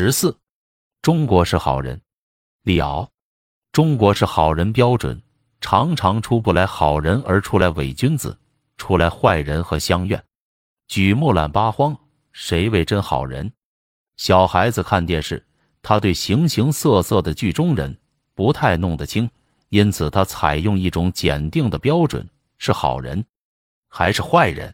十四，中国是好人。李敖，中国是好人标准常常出不来好人，而出来伪君子，出来坏人和乡愿。举目览八荒，谁为真好人？小孩子看电视，他对形形色色的剧中人不太弄得清，因此他采用一种检定的标准：是好人还是坏人？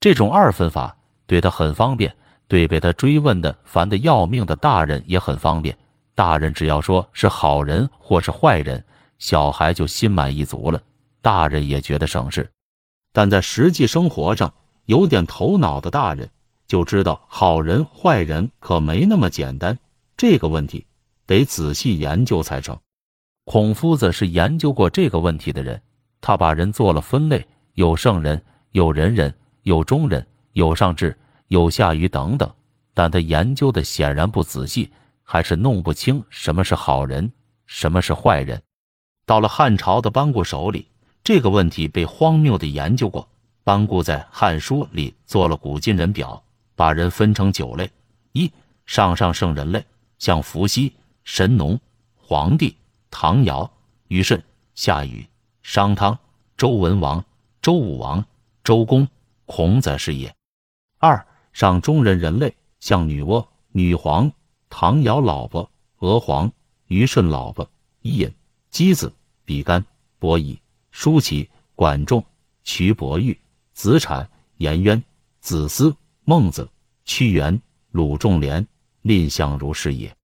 这种二分法对他很方便。对被他追问的烦得要命的大人也很方便，大人只要说是好人或是坏人，小孩就心满意足了，大人也觉得省事。但在实际生活上，有点头脑的大人就知道好人坏人可没那么简单，这个问题得仔细研究才成。孔夫子是研究过这个问题的人，他把人做了分类：有圣人，有仁人，有忠人，有上智。有下愚等等，但他研究的显然不仔细，还是弄不清什么是好人，什么是坏人。到了汉朝的班固手里，这个问题被荒谬的研究过。班固在《汉书》里做了古今人表，把人分成九类：一、上上圣人类，像伏羲、神农、黄帝、唐尧、虞舜、夏禹、商汤、周文王、周武王、周公、孔子是也；二、上中人人类，像女娲、女皇、唐尧老婆、娥皇、虞舜老婆、伊尹、箕子、比干、伯夷、叔齐、管仲、蘧伯玉、子产、颜渊、子思、孟子、屈原、鲁仲连、蔺相如是也。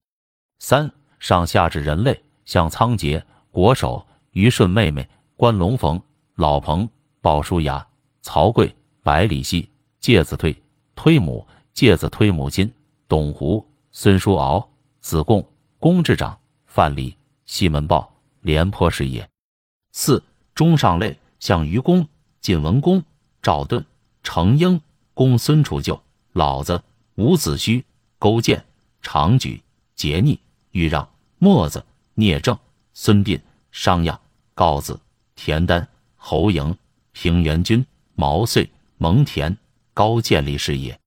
三上下至人类，像仓颉、国手、虞舜妹妹、关龙逢、老彭、鲍叔牙、曹刿、百里奚、介子推。推母介子推母亲董狐孙叔敖子贡公智长范蠡西门豹廉颇是也。四中上类像愚公晋文公赵盾程婴公孙楚就老子伍子胥勾践长举桀逆豫让墨子聂政孙膑商鞅告子田丹侯嬴平原君毛遂蒙恬。高渐离是也。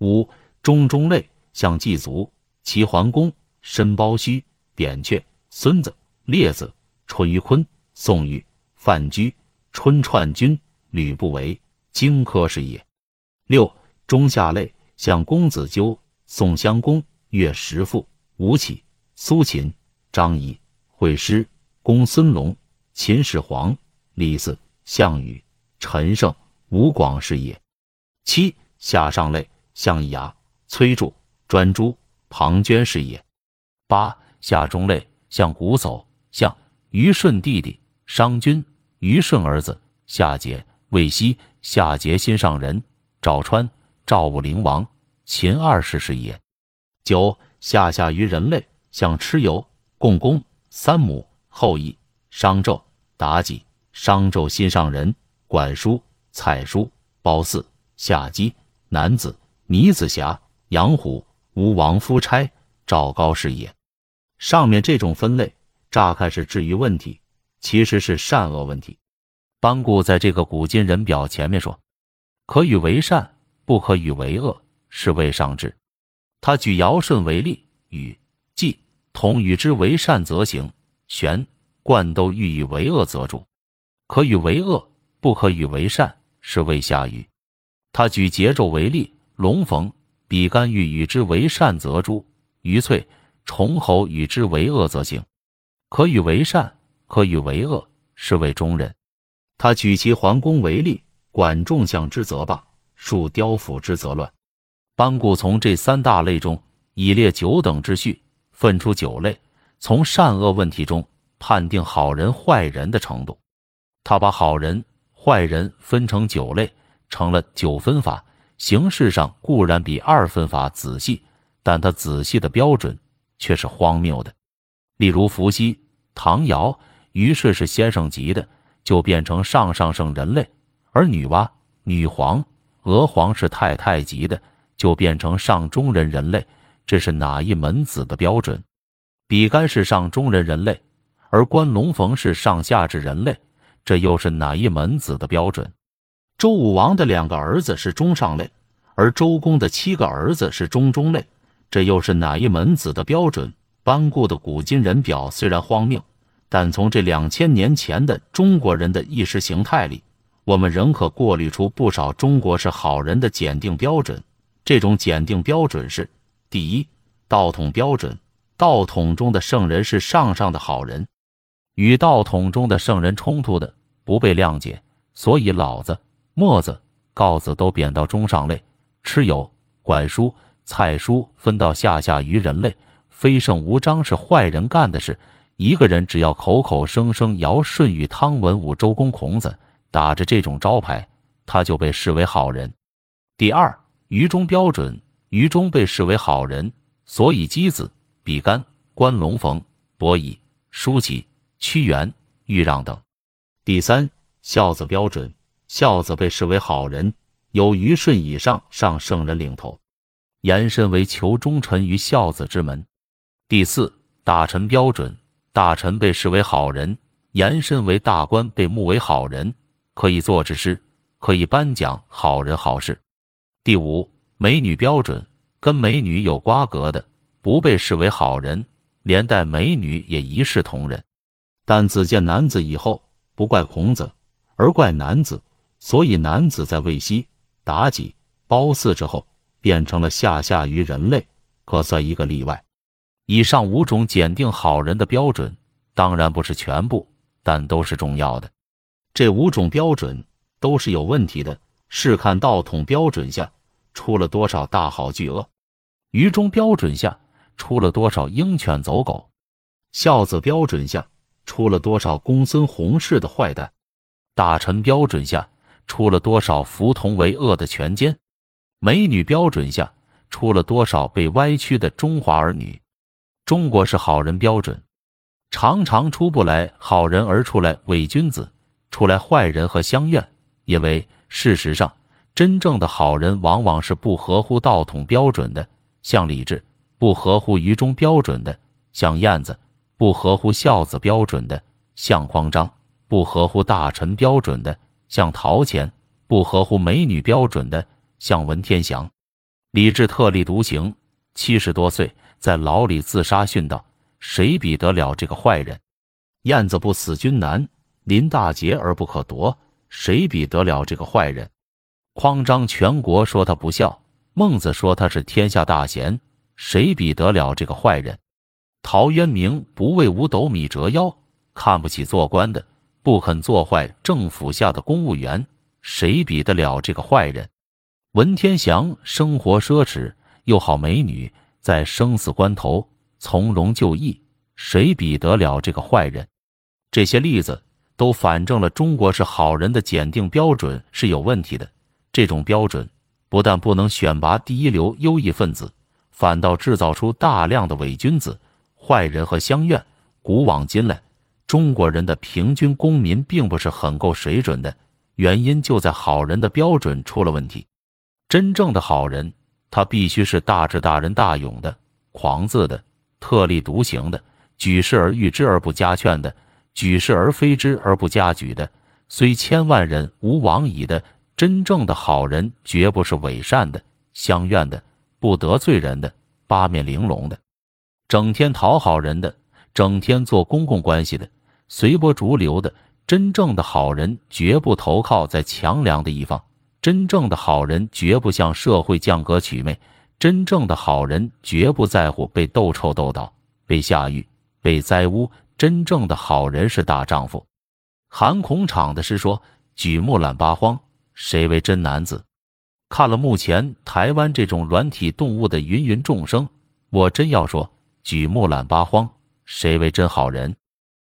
五中中类像季足、齐桓公、申包胥、扁鹊、孙子、列子、淳于髡、宋玉、范雎、春串君、吕不韦、荆轲是也。六中下类像公子纠、宋襄公、岳实父、吴起、苏秦、张仪、惠施、公孙龙、秦始皇、李斯、项羽、陈胜、吴广是也。七下上类像易牙、崔杼、专诸、庞涓是也。八下中类像瞽叟，像虞舜弟弟商均、虞舜儿子夏桀、魏西、夏桀心上人赵川、赵武灵王秦二世是也。九下下于人类像蚩尤、共工、三母、后羿、商纣、妲己、商纣心上人管叔、蔡叔、褒姒。夏姬、男子、倪子霞、杨虎、吴王夫差、赵高是也。上面这种分类，乍看是质疑问题，其实是善恶问题。班固在这个古今人表前面说：“可与为善，不可与为恶，是谓上智。”他举尧舜为例，禹、季同与之为善则行，玄、冠都欲以为恶则主。可与为恶，不可与为善，是谓下愚。他举桀纣为例，龙逢、比干欲与之为善则诛，于翠、重侯与之为恶则行。可与为善，可与为恶，是谓中人。他举齐桓公为例，管仲相之则罢，树雕斧之则乱。班固从这三大类中以列九等之序，分出九类，从善恶问题中判定好人坏人的程度。他把好人坏人分成九类。成了九分法，形式上固然比二分法仔细，但他仔细的标准却是荒谬的。例如伏羲、唐尧、于是是先生级的，就变成上上圣人类；而女娲、女皇、娥皇是太太级的，就变成上中人人类。这是哪一门子的标准？比干是上中人人类，而关龙逢是上下至人类，这又是哪一门子的标准？周武王的两个儿子是中上类，而周公的七个儿子是中中类。这又是哪一门子的标准？班固的古今人表虽然荒谬，但从这两千年前的中国人的意识形态里，我们仍可过滤出不少中国是好人的检定标准。这种检定标准是：第一，道统标准。道统中的圣人是上上的好人，与道统中的圣人冲突的不被谅解，所以老子、墨子、告子都贬到中上类，蚩尤、管叔、蔡叔分到下下于人类。非圣无章是坏人干的事。一个人只要口口声声尧舜禹汤文武周公孔子，打着这种招牌，他就被视为好人。第二，愚忠标准，愚忠被视为好人，所以箕子。比干、关龙逢、伯夷、叔齐、屈原、豫让等。第三，孝子标准，孝子被视为好人，有虞舜以上上圣人领头，延伸为求忠臣于孝子之门。第四，大臣标准，大臣被视为好人，延伸为大官被目为好人，可以作之诗，可以颁奖好人好事。第五，美女标准，跟美女有瓜葛的。不被视为好人，连带美女也一视同仁。但子见男子以后，不怪孔子，而怪男子，所以男子在魏西、妲己、褒姒之后，变成了下下于人类，可算一个例外。以上五种检定好人的标准，当然不是全部，但都是重要的。这五种标准都是有问题的，试看道统标准下出了多少大好巨恶，于中标准下。出了多少鹰犬走狗？孝子标准下出了多少公孙弘式的坏蛋？大臣标准下出了多少服同为恶的权奸？美女标准下出了多少被歪曲的中华儿女？中国是好人标准，常常出不来好人，而出来伪君子，出来坏人和乡愿。因为事实上，真正的好人往往是不合乎道统标准的，像李治。不合乎于中标准的，像燕子；不合乎孝子标准的，像匡张；不合乎大臣标准的，像陶潜；不合乎美女标准的，像文天祥。李治特立独行，七十多岁在牢里自杀殉道，谁比得了这个坏人？燕子不死君难，临大节而不可夺，谁比得了这个坏人？匡章全国说他不孝，孟子说他是天下大贤。谁比得了这个坏人？陶渊明不为五斗米折腰，看不起做官的，不肯做坏政府下的公务员。谁比得了这个坏人？文天祥生活奢侈，又好美女，在生死关头从容就义。谁比得了这个坏人？这些例子都反证了中国是好人的检定标准是有问题的。这种标准不但不能选拔第一流优异分子。反倒制造出大量的伪君子、坏人和乡愿。古往今来，中国人的平均公民并不是很够水准的，原因就在好人的标准出了问题。真正的好人，他必须是大智大仁大勇的、狂自的、特立独行的、举世而誉之而不加劝的、举世而非之而不加举的。虽千万人吾往矣的真正的好人，绝不是伪善的、相怨的。不得罪人的，八面玲珑的，整天讨好人的，整天做公共关系的，随波逐流的，真正的好人绝不投靠在强梁的一方。真正的好人绝不向社会降格取媚。真正的好人绝不在乎被斗臭斗倒、被下狱、被栽污。真正的好人是大丈夫。韩孔场的诗说：“举目揽八荒，谁为真男子？”看了目前台湾这种软体动物的芸芸众生，我真要说，举目揽八荒，谁为真好人？